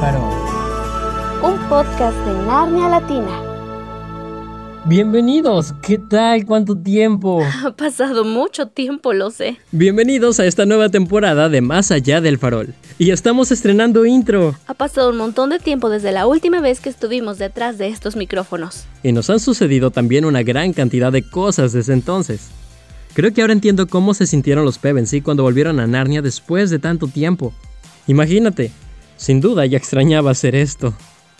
Un podcast de Narnia Latina. Bienvenidos, ¿qué tal? ¿Cuánto tiempo? Ha pasado mucho tiempo, lo sé. Bienvenidos a esta nueva temporada de Más allá del farol. Y estamos estrenando intro. Ha pasado un montón de tiempo desde la última vez que estuvimos detrás de estos micrófonos. Y nos han sucedido también una gran cantidad de cosas desde entonces. Creo que ahora entiendo cómo se sintieron los Pevensey cuando volvieron a Narnia después de tanto tiempo. Imagínate, sin duda ya extrañaba hacer esto.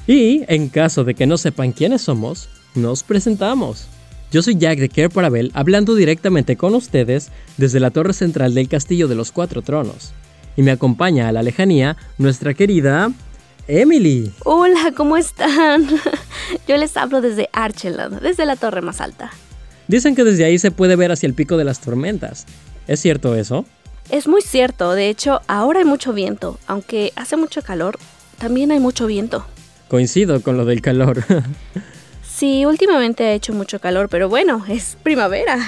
Y, en caso de que no sepan quiénes somos, nos presentamos. Yo soy Jack de Care Parabel, hablando directamente con ustedes desde la torre central del Castillo de los Cuatro Tronos. Y me acompaña a la lejanía nuestra querida Emily. Hola, ¿cómo están? Yo les hablo desde Archeland, desde la torre más alta. Dicen que desde ahí se puede ver hacia el pico de las tormentas. ¿Es cierto eso? Es muy cierto, de hecho, ahora hay mucho viento, aunque hace mucho calor, también hay mucho viento. Coincido con lo del calor. Sí, últimamente ha hecho mucho calor, pero bueno, es primavera.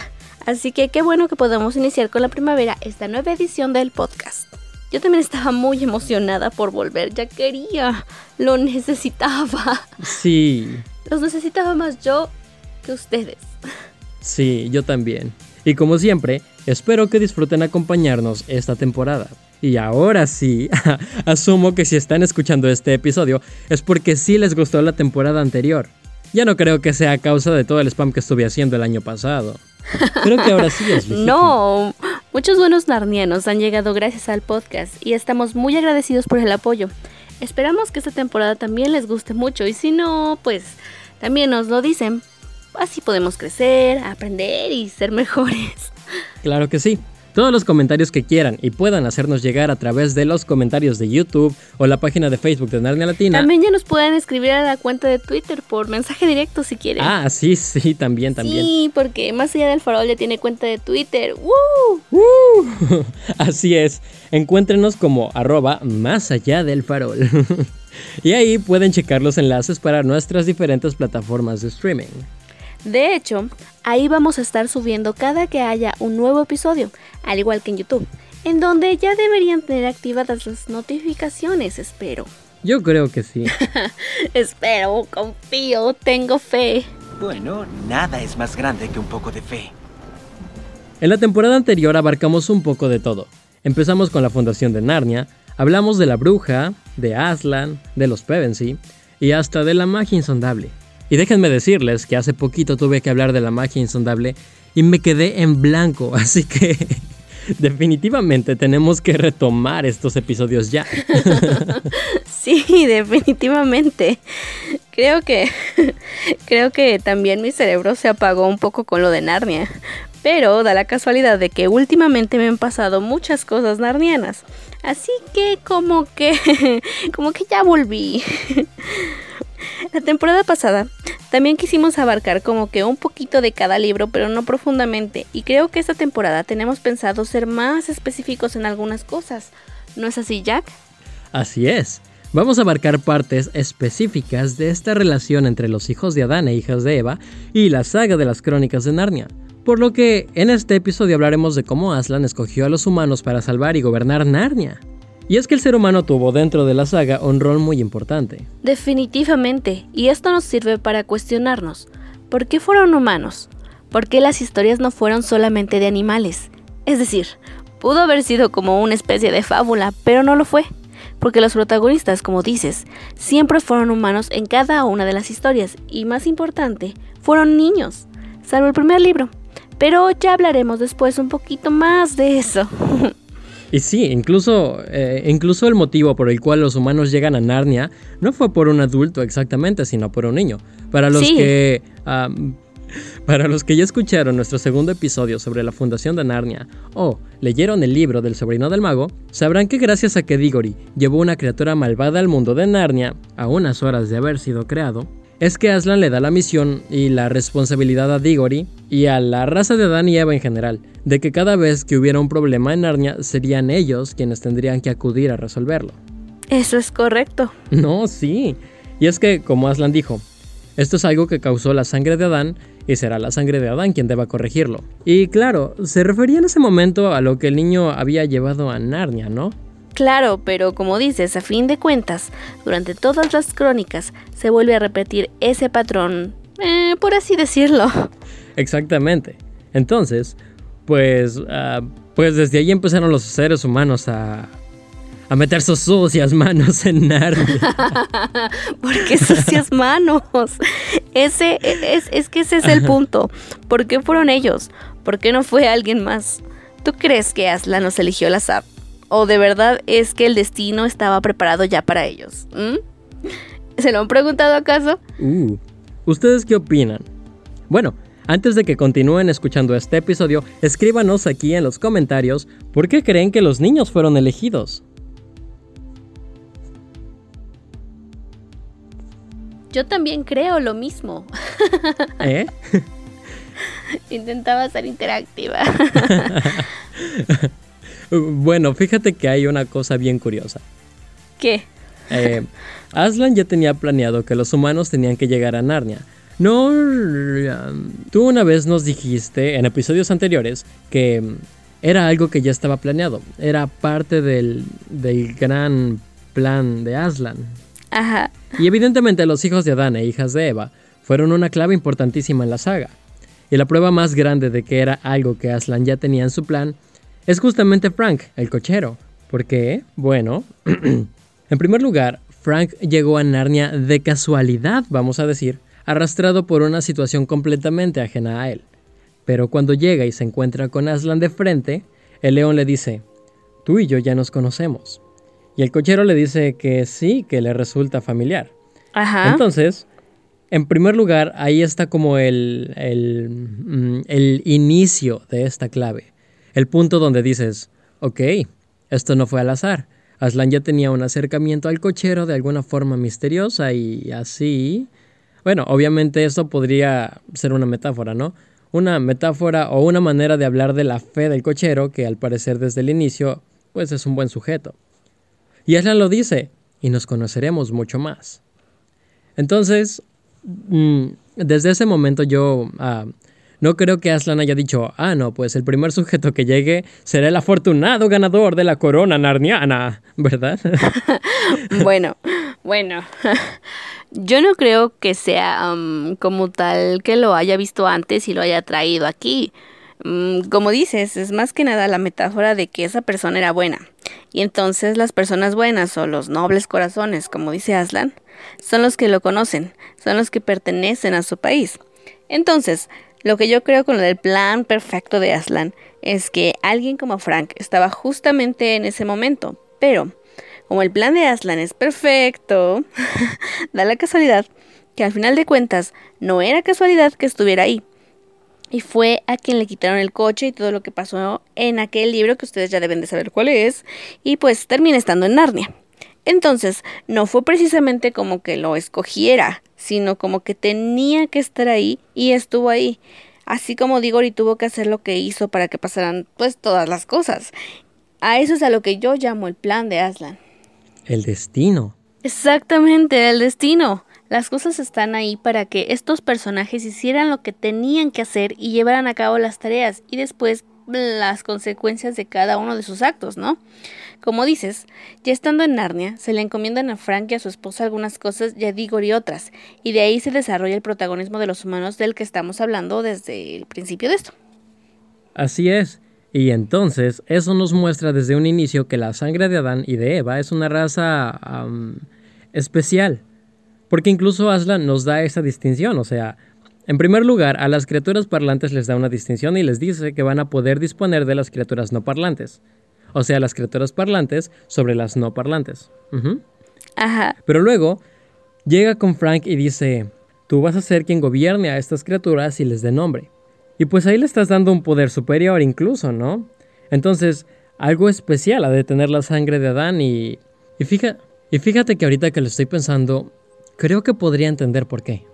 Así que qué bueno que podamos iniciar con la primavera esta nueva edición del podcast. Yo también estaba muy emocionada por volver, ya quería, lo necesitaba. Sí. Los necesitaba más yo que ustedes. Sí, yo también. Y como siempre, espero que disfruten acompañarnos esta temporada. Y ahora sí, asumo que si están escuchando este episodio es porque sí les gustó la temporada anterior. Ya no creo que sea a causa de todo el spam que estuve haciendo el año pasado. Creo que ahora sí es legítimo. No, muchos buenos narnianos han llegado gracias al podcast y estamos muy agradecidos por el apoyo. Esperamos que esta temporada también les guste mucho y si no, pues también nos lo dicen. Así podemos crecer, aprender y ser mejores. Claro que sí. Todos los comentarios que quieran y puedan hacernos llegar a través de los comentarios de YouTube o la página de Facebook de Narnia Latina. También ya nos pueden escribir a la cuenta de Twitter por mensaje directo si quieren. Ah, sí, sí, también, también. Sí, porque más allá del farol ya tiene cuenta de Twitter. ¡Woo! ¡Uh! Así es, encuéntrenos como arroba más allá del farol. y ahí pueden checar los enlaces para nuestras diferentes plataformas de streaming. De hecho, ahí vamos a estar subiendo cada que haya un nuevo episodio, al igual que en YouTube, en donde ya deberían tener activadas las notificaciones, espero. Yo creo que sí. espero, confío, tengo fe. Bueno, nada es más grande que un poco de fe. En la temporada anterior abarcamos un poco de todo. Empezamos con la fundación de Narnia, hablamos de la bruja, de Aslan, de los Pevensey y hasta de la magia insondable. Y déjenme decirles que hace poquito tuve que hablar de la magia insondable y me quedé en blanco, así que definitivamente tenemos que retomar estos episodios ya. sí, definitivamente. Creo que creo que también mi cerebro se apagó un poco con lo de Narnia. Pero da la casualidad de que últimamente me han pasado muchas cosas narnianas. Así que como que como que ya volví. La temporada pasada también quisimos abarcar como que un poquito de cada libro, pero no profundamente, y creo que esta temporada tenemos pensado ser más específicos en algunas cosas. ¿No es así, Jack? Así es. Vamos a abarcar partes específicas de esta relación entre los hijos de Adán e hijas de Eva y la saga de las crónicas de Narnia. Por lo que en este episodio hablaremos de cómo Aslan escogió a los humanos para salvar y gobernar Narnia. Y es que el ser humano tuvo dentro de la saga un rol muy importante. Definitivamente, y esto nos sirve para cuestionarnos, ¿por qué fueron humanos? ¿Por qué las historias no fueron solamente de animales? Es decir, pudo haber sido como una especie de fábula, pero no lo fue, porque los protagonistas, como dices, siempre fueron humanos en cada una de las historias, y más importante, fueron niños, salvo el primer libro. Pero ya hablaremos después un poquito más de eso. Y sí, incluso, eh, incluso el motivo por el cual los humanos llegan a Narnia no fue por un adulto exactamente, sino por un niño. Para los Sí. que... para los que ya escucharon nuestro segundo episodio sobre la fundación de Narnia o leyeron el libro del sobrino del mago, sabrán que gracias a que Diggory llevó una criatura malvada al mundo de Narnia, a unas horas de haber sido creado, es que Aslan le da la misión y la responsabilidad a Diggory y a la raza de Adán y Eva en general, de que cada vez que hubiera un problema en Narnia serían ellos quienes tendrían que acudir a resolverlo. Eso es correcto. No, sí. Y es que, como Aslan dijo, esto es algo que causó la sangre de Adán y será la sangre de Adán quien deba corregirlo. Y claro, se refería en ese momento a lo que el niño había llevado a Narnia, ¿no? Claro, pero como dices, a fin de cuentas, durante todas las crónicas se vuelve a repetir ese patrón, eh, por así decirlo. Exactamente. Entonces, pues, ah, pues desde ahí empezaron los seres humanos a, a meter sus sucias manos en Narnia. ¿Por qué sucias manos? Ese es, es que ese es el punto. ¿Por qué fueron ellos? ¿Por qué no fue alguien más? ¿Tú crees que Aslan nos eligió al azar? ¿O de verdad es que el destino estaba preparado ya para ellos? ¿Mm? ¿Se lo han preguntado acaso? Uh, ¿Ustedes qué opinan? Bueno, antes de que continúen escuchando este episodio, escríbanos aquí en los comentarios por qué creen que los niños fueron elegidos. Yo también creo lo mismo. ¿Eh? Intentaba ser interactiva. bueno, fíjate que hay una cosa bien curiosa. ¿Qué? Eh, Aslan ya tenía planeado que los humanos tenían que llegar a Narnia. No, tú una vez nos dijiste en episodios anteriores que era algo que ya estaba planeado. Era parte del, del gran plan de Aslan. Ajá. Y evidentemente los hijos de Adán e hijas de Eva fueron una clave importantísima en la saga. Y la prueba más grande de que era algo que Aslan ya tenía en su plan es justamente Frank, el cochero. ¿Por qué? Bueno, en primer lugar, Frank llegó a Narnia de casualidad, vamos a decir, arrastrado por una situación completamente ajena a él. Pero cuando llega y se encuentra con Aslan de frente, el león le dice, tú y yo ya nos conocemos. Y el cochero le dice que sí, que le resulta familiar. Ajá. Entonces, en primer lugar, ahí está como el, el, mm, el, inicio de esta clave. El punto donde dices, ok, esto no fue al azar. Aslan ya tenía un acercamiento al cochero de alguna forma misteriosa y así... Bueno, obviamente eso podría ser una metáfora, ¿no? Una metáfora o una manera de hablar de la fe del cochero que al parecer desde el inicio, pues es un buen sujeto. Y Aslan lo dice, y nos conoceremos mucho más. Entonces, mm, desde ese momento yo ah, no creo que Aslan haya dicho, ah, no, pues el primer sujeto que llegue será el afortunado ganador de la corona narniana, ¿verdad? bueno, bueno. Yo no creo que sea um, como tal que lo haya visto antes y lo haya traído aquí. Mm, como dices, es más que nada la metáfora de que esa persona era buena. Y entonces las personas buenas o los nobles corazones, como dice Aslan, son los que lo conocen, son los que pertenecen a su país. Entonces, lo que yo creo con lo del plan perfecto de Aslan es que alguien como Frank estaba justamente en ese momento, pero como el plan de Aslan es perfecto, da la casualidad que al final de cuentas no era casualidad que estuviera ahí. Y fue a quien le quitaron el coche y todo lo que pasó en aquel libro que ustedes ya deben de saber cuál es. Y pues termina estando en Narnia. Entonces, no fue precisamente como que lo escogiera, sino como que tenía que estar ahí y estuvo ahí. Así como Diggory tuvo que hacer lo que hizo para que pasaran pues todas las cosas. A eso es a lo que yo llamo el plan de Aslan. El destino. Exactamente, el destino. Las cosas están ahí para que estos personajes hicieran lo que tenían que hacer y llevaran a cabo las tareas y después las consecuencias de cada uno de sus actos, ¿no? Como dices, ya estando en Narnia, se le encomiendan a Frank y a su esposa algunas cosas y a y otras, y de ahí se desarrolla el protagonismo de los humanos del que estamos hablando desde el principio de esto. Así es, y entonces eso nos muestra desde un inicio que la sangre de Adán y de Eva es una raza especial, porque incluso Aslan nos da esa distinción, o sea, en primer lugar, a las criaturas parlantes les da una distinción y les dice que van a poder disponer de las criaturas no parlantes. O sea, las criaturas parlantes sobre las no parlantes. Ajá. Pero luego llega con Frank y dice, tú vas a ser quien gobierne a estas criaturas y les dé nombre. Y pues ahí le estás dando un poder superior incluso, ¿no? Entonces, algo especial a detener la sangre de Adán y... Y, y fíjate que ahorita que lo estoy pensando, creo que podría entender por qué.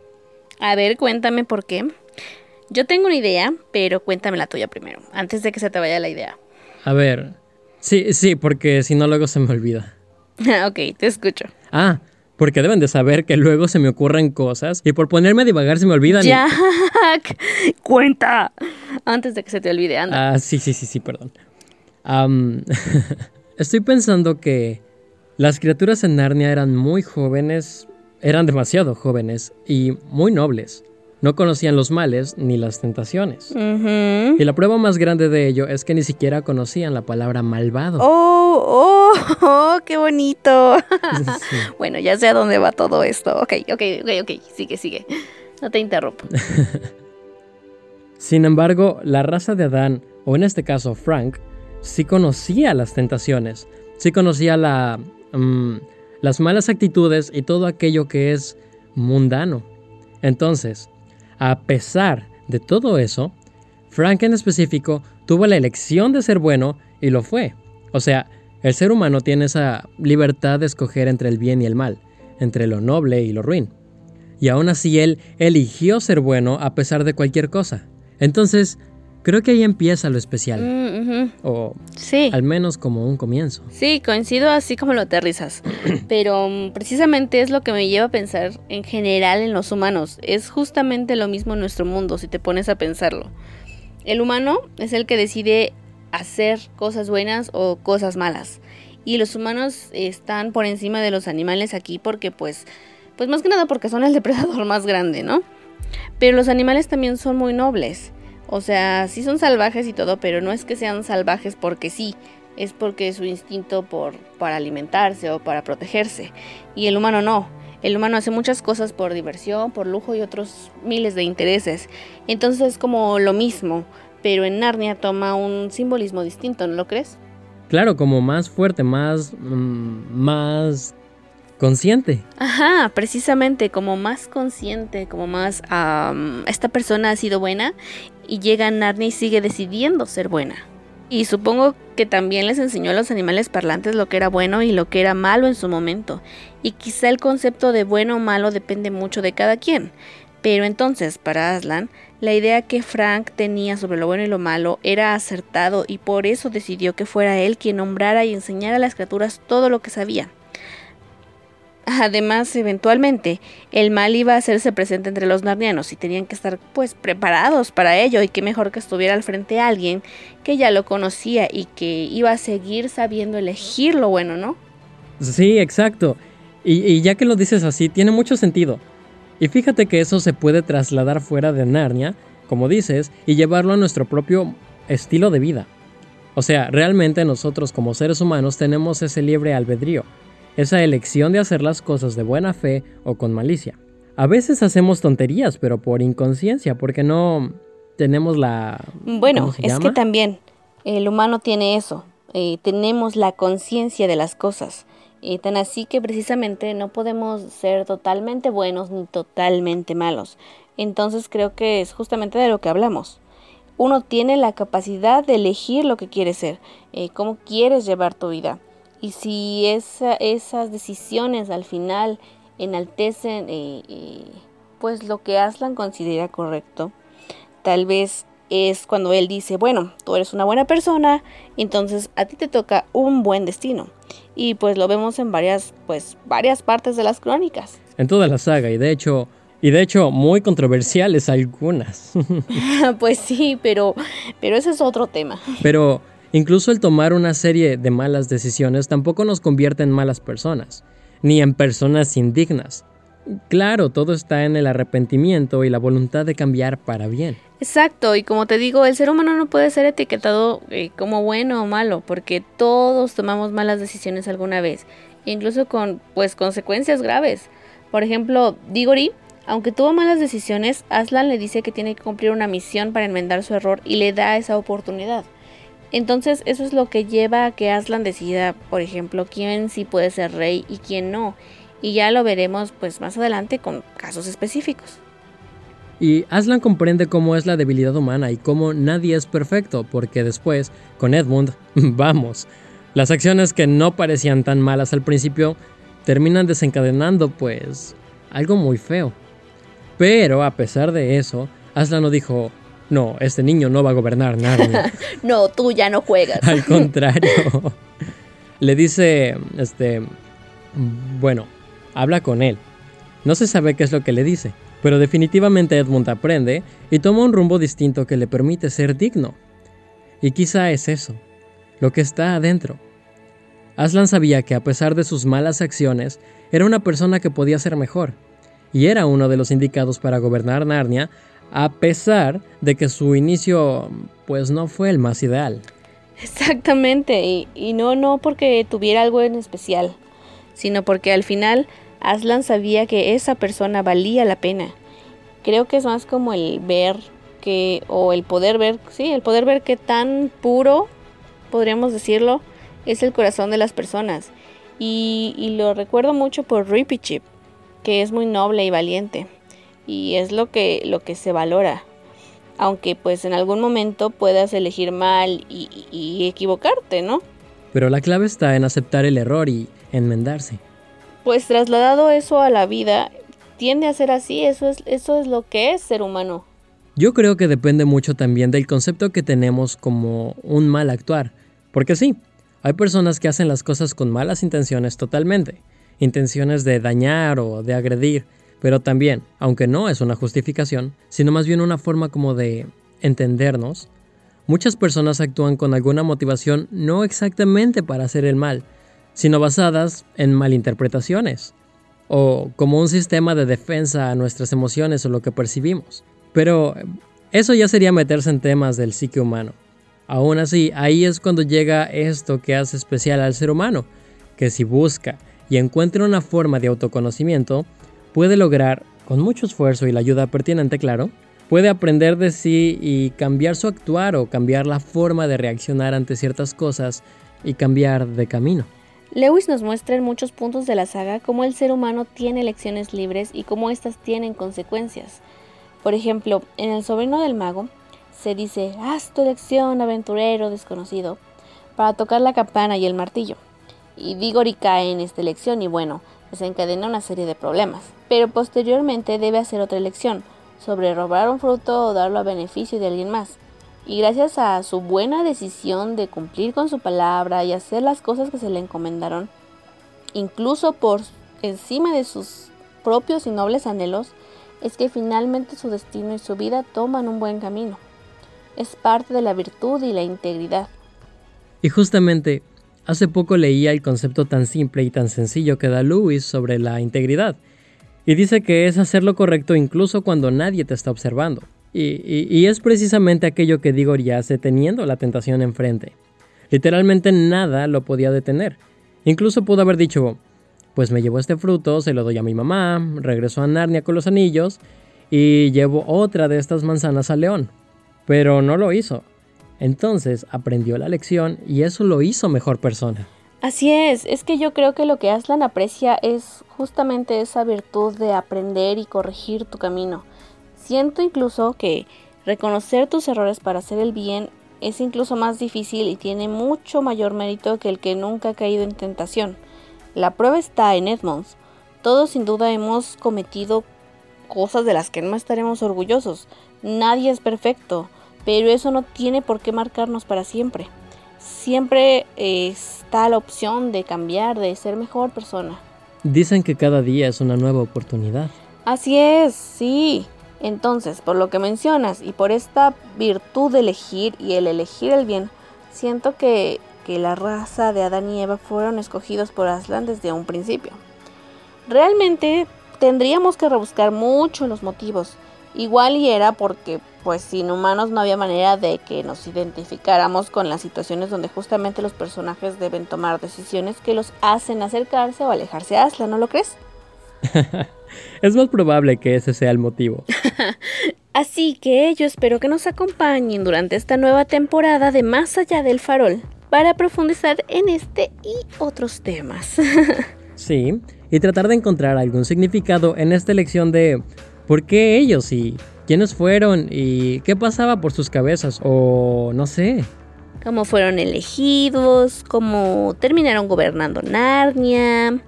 A ver, cuéntame por qué. Yo tengo una idea, pero cuéntame la tuya primero, antes de que se te vaya la idea. A ver, sí, sí, porque si no luego se me olvida. ok, te escucho. Ah, porque deben de saber que luego se me ocurren cosas y por ponerme a divagar se me olvidan. Jack, cuenta. Antes de que se te olvide, anda. Ah, sí, sí, sí, sí, perdón. estoy pensando que las criaturas en Narnia eran muy jóvenes, eran demasiado jóvenes y muy nobles. No conocían los males ni las tentaciones. Y la prueba más grande de ello es que ni siquiera conocían la palabra malvado. Oh, oh, oh, qué bonito. Sí. Bueno, ya sé a dónde va todo esto. Ok, ok, ok, ok. Sigue, sigue. No te interrumpo. Sin embargo, la raza de Adán, o en este caso Frank, sí conocía las tentaciones, sí conocía la, mm, las malas actitudes y todo aquello que es mundano. Entonces, a pesar de todo eso, Frank en específico tuvo la elección de ser bueno y lo fue. O sea, el ser humano tiene esa libertad de escoger entre el bien y el mal, entre lo noble y lo ruin. Y aún así él eligió ser bueno a pesar de cualquier cosa. Entonces, creo que ahí empieza lo especial. Mm. O Sí. al menos como un comienzo. Sí, coincido así como lo aterrizas. Pero mm, precisamente es lo que me lleva a pensar en general en los humanos. Es justamente lo mismo en nuestro mundo, si te pones a pensarlo. El humano es el que decide hacer cosas buenas o cosas malas. Y los humanos están por encima de los animales aquí porque pues, pues más que nada porque son el depredador más grande, ¿no? Pero los animales también son muy nobles. O sea, sí son salvajes y todo, pero no es que sean salvajes porque sí, es porque es su instinto por, para alimentarse o para protegerse. Y el humano no. El humano hace muchas cosas por diversión, por lujo y otros miles de intereses. Entonces es como lo mismo, pero en Narnia toma un simbolismo distinto, ¿no lo crees? Claro, como más fuerte, más... mm, más consciente. Ajá, precisamente como más consciente, como más esta persona ha sido buena y llega a Narnia y sigue decidiendo ser buena. Y supongo que también les enseñó a los animales parlantes lo que era bueno y lo que era malo en su momento. Y quizá el concepto de bueno o malo depende mucho de cada quien. Pero entonces, para Aslan, la idea que Frank tenía sobre lo bueno y lo malo era acertado y por eso decidió que fuera él quien nombrara y enseñara a las criaturas todo lo que sabía. Además, eventualmente, el mal iba a hacerse presente entre los narnianos y tenían que estar pues preparados para ello y qué mejor que estuviera al frente alguien que ya lo conocía y que iba a seguir sabiendo elegir lo bueno, ¿no? Sí, exacto. Y, y ya que lo dices así, tiene mucho sentido. Y fíjate que eso se puede trasladar fuera de Narnia, como dices, y llevarlo a nuestro propio estilo de vida. O sea, realmente nosotros como seres humanos tenemos ese libre albedrío, esa elección de hacer las cosas de buena fe o con malicia. A veces hacemos tonterías, pero por inconsciencia, porque no tenemos la... Bueno, ¿cómo se es que también el humano tiene eso, eh, tenemos la conciencia de las cosas. Y tan así que precisamente no podemos ser totalmente buenos ni totalmente malos. Entonces creo que es justamente de lo que hablamos. Uno tiene la capacidad de elegir lo que quiere ser, eh, cómo quieres llevar tu vida. Y si esa- esas decisiones al final enaltecen eh, eh, pues lo que Aslan considera correcto, tal vez es cuando él dice, bueno, tú eres una buena persona, entonces a ti te toca un buen destino. Y pues lo vemos en varias, pues, varias partes de las crónicas. En toda la saga, y de hecho... Y de hecho, muy controversiales algunas. pues sí, pero, pero ese es otro tema. Pero incluso el tomar una serie de malas decisiones tampoco nos convierte en malas personas, ni en personas indignas. Claro, todo está en el arrepentimiento y la voluntad de cambiar para bien. Exacto, y como te digo, el ser humano no puede ser etiquetado eh, como bueno o malo, porque todos tomamos malas decisiones alguna vez, incluso con pues consecuencias graves. Por ejemplo, Diggory, aunque tuvo malas decisiones, Aslan le dice que tiene que cumplir una misión para enmendar su error y le da esa oportunidad. Entonces, eso es lo que lleva a que Aslan decida, por ejemplo, quién sí puede ser rey y quién no. Y ya lo veremos pues más adelante con casos específicos. Y Aslan comprende cómo es la debilidad humana y cómo nadie es perfecto, porque después, con Edmund, vamos, las acciones que no parecían tan malas al principio terminan desencadenando pues algo muy feo. Pero a pesar de eso, Aslan no dijo, no, este niño no va a gobernar Narnia. No, tú ya no juegas. Al contrario. Le dice, este, bueno, habla con él. No se sabe qué es lo que le dice, pero definitivamente Edmund aprende y toma un rumbo distinto que le permite ser digno. Y quizá es eso, lo que está adentro. Aslan sabía que a pesar de sus malas acciones, era una persona que podía ser mejor, y era uno de los indicados para gobernar Narnia, a pesar de que su inicio pues no fue el más ideal. Exactamente, y, no, no porque tuviera algo en especial, sino porque al final Aslan sabía que esa persona valía la pena. Creo que es más como el ver que, o el poder ver, sí, el poder ver qué tan puro, podríamos decirlo, es el corazón de las personas. Y, y lo recuerdo mucho por Rippy Chip, que es muy noble y valiente. Y es lo que, lo que se valora. Aunque pues en algún momento puedas elegir mal y, y equivocarte, ¿no? Pero la clave está en aceptar el error y enmendarse. Pues trasladado eso a la vida, tiende a ser así, eso es, eso es lo que es ser humano. Yo creo que depende mucho también del concepto que tenemos como un mal actuar. Porque sí, hay personas que hacen las cosas con malas intenciones totalmente, intenciones de dañar o de agredir, pero también, aunque no es una justificación, sino más bien una forma como de entendernos, muchas personas actúan con alguna motivación no exactamente para hacer el mal, sino basadas en malinterpretaciones, o como un sistema de defensa a nuestras emociones o lo que percibimos. Pero eso ya sería meterse en temas del psique humano. Aún así, ahí es cuando llega esto que hace especial al ser humano, que si busca y encuentra una forma de autoconocimiento, puede lograr, con mucho esfuerzo y la ayuda pertinente, claro, puede aprender de sí y cambiar su actuar o cambiar la forma de reaccionar ante ciertas cosas y cambiar de camino. Lewis nos muestra en muchos puntos de la saga cómo el ser humano tiene elecciones libres y cómo éstas tienen consecuencias. Por ejemplo, en El sobrino del mago, se dice, haz tu elección, aventurero desconocido, para tocar la campana y el martillo. Y Diggory cae en esta elección y bueno, desencadena una serie de problemas. Pero posteriormente debe hacer otra elección, sobre robar un fruto o darlo a beneficio de alguien más. Y gracias a su buena decisión de cumplir con su palabra y hacer las cosas que se le encomendaron, incluso por encima de sus propios y nobles anhelos, es que finalmente su destino y su vida toman un buen camino es parte de la virtud y la integridad. Y justamente, hace poco leía el concepto tan simple y tan sencillo que da Lewis sobre la integridad. Y dice que es hacer lo correcto incluso cuando nadie te está observando. Y, es precisamente aquello que digo ya hace teniendo la tentación enfrente. Literalmente nada lo podía detener. Incluso pudo haber dicho, pues me llevo este fruto, se lo doy a mi mamá, regreso a Narnia con los anillos y llevo otra de estas manzanas al león pero no lo hizo. Entonces aprendió la lección y eso lo hizo mejor persona. Así es, es que yo creo que lo que Aslan aprecia es justamente esa virtud de aprender y corregir tu camino. Siento incluso que reconocer tus errores para hacer el bien es incluso más difícil y tiene mucho mayor mérito que el que nunca ha caído en tentación. La prueba está en Edmonds. Todos sin duda hemos cometido cosas de las que no estaremos orgullosos. Nadie es perfecto pero eso no tiene por qué marcarnos para siempre. Siempre está la opción de cambiar, de ser mejor persona. Dicen que cada día es una nueva oportunidad. Así es, sí. Entonces, por lo que mencionas y por esta virtud de elegir y el elegir el bien, siento que, que la raza de Adán y Eva fueron escogidos por Aslan desde un principio. Realmente tendríamos que rebuscar mucho los motivos. Igual y era porque pues sin humanos no había manera de que nos identificáramos con las situaciones donde justamente los personajes deben tomar decisiones que los hacen acercarse o alejarse a Aslan, ¿no lo crees? es más probable que ese sea el motivo. Así que yo espero que nos acompañen durante esta nueva temporada de Más allá del farol para profundizar en este y otros temas. sí, y tratar de encontrar algún significado en esta elección de por qué ellos y quiénes fueron y qué pasaba por sus cabezas o no sé. Cómo fueron elegidos, cómo terminaron gobernando Narnia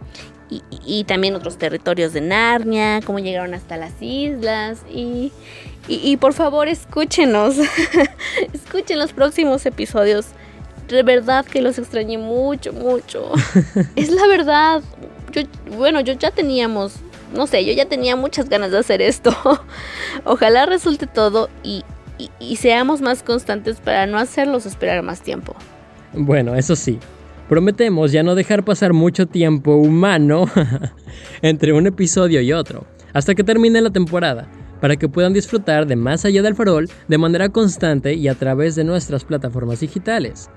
y, también otros territorios de Narnia, cómo llegaron hasta las islas y, y por favor escúchenos, escuchen los próximos episodios. De verdad que los extrañé mucho, mucho. es la verdad. Yo, bueno, yo ya teníamos no sé, yo ya tenía muchas ganas de hacer esto. Ojalá resulte todo y, seamos más constantes para no hacerlos esperar más tiempo. Bueno, eso sí. Prometemos ya no dejar pasar mucho tiempo humano entre un episodio y otro, hasta que termine la temporada, para que puedan disfrutar de Más allá del farol de manera constante y a través de nuestras plataformas digitales.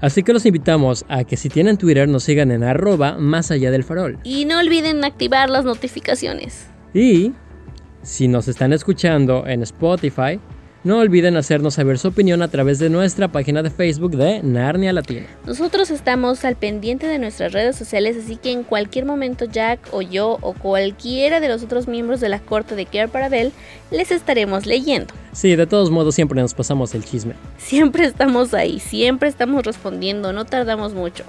Así que los invitamos a que si tienen Twitter nos sigan en arroba más allá del farol. Y no olviden activar las notificaciones. Y si nos están escuchando en Spotify, no olviden hacernos saber su opinión a través de nuestra página de Facebook de Narnia Latina. Nosotros estamos al pendiente de nuestras redes sociales, así que en cualquier momento Jack o yo o cualquiera de los otros miembros de la corte de Care Parabel les estaremos leyendo. Sí, de todos modos siempre nos pasamos el chisme. Siempre estamos ahí, siempre estamos respondiendo, no tardamos mucho.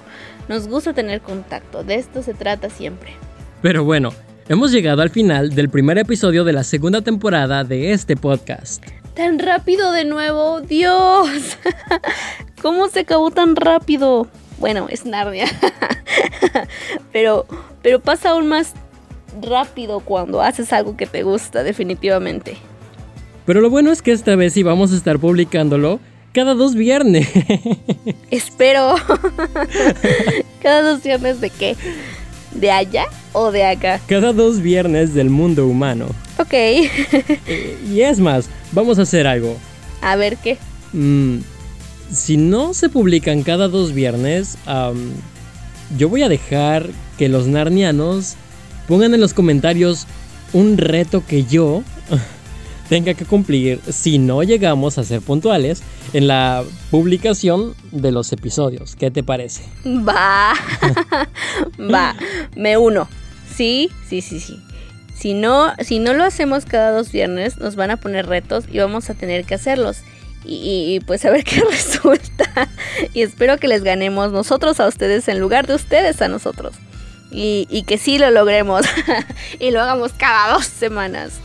Nos gusta tener contacto, de esto se trata siempre. Pero bueno, hemos llegado al final del primer episodio de la segunda temporada de este podcast. Tan rápido de nuevo, Dios. ¿Cómo se acabó tan rápido? Bueno, es Narnia. pero, pero pasa aún más rápido cuando haces algo que te gusta, definitivamente. Pero lo bueno es que esta vez sí vamos a estar publicándolo cada dos viernes. Espero. cada dos viernes de qué? ¿De allá o de acá? Cada dos viernes del mundo humano. Ok. Eh, y es más, vamos a hacer algo. A ver qué. Mm, si no se publican cada dos viernes, yo voy a dejar que los narnianos pongan en los comentarios un reto que yo tenga que cumplir si no llegamos a ser puntuales en la publicación de los episodios. ¿Qué te parece? Va, va, me uno. Sí, sí, sí, sí. Si no, si no lo hacemos cada dos viernes, nos van a poner retos y vamos a tener que hacerlos. Y, pues a ver qué resulta. Y espero que les ganemos nosotros a ustedes en lugar de ustedes a nosotros. Y, y que sí lo logremos. y lo hagamos cada dos semanas.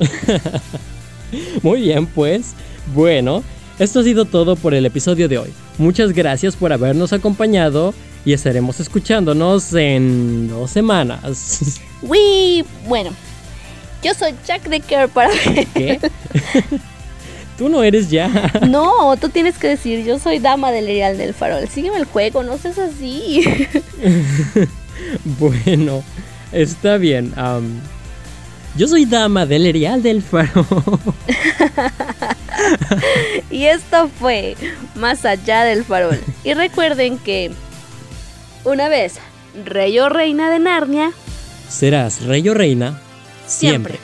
Muy bien, pues. Bueno, esto ha sido todo por el episodio de hoy. Muchas gracias por habernos acompañado y estaremos escuchándonos en dos semanas. Uy, bueno, yo soy Jack de Care para ¿Qué? tú no eres ya. No, tú tienes que decir, yo soy dama del Real del Farol. Sígueme el juego, no seas así. bueno, está bien. Yo soy dama del Erial del Faro. y esto fue Más allá del farol. Y recuerden que una vez rey o reina de Narnia, serás rey o reina siempre.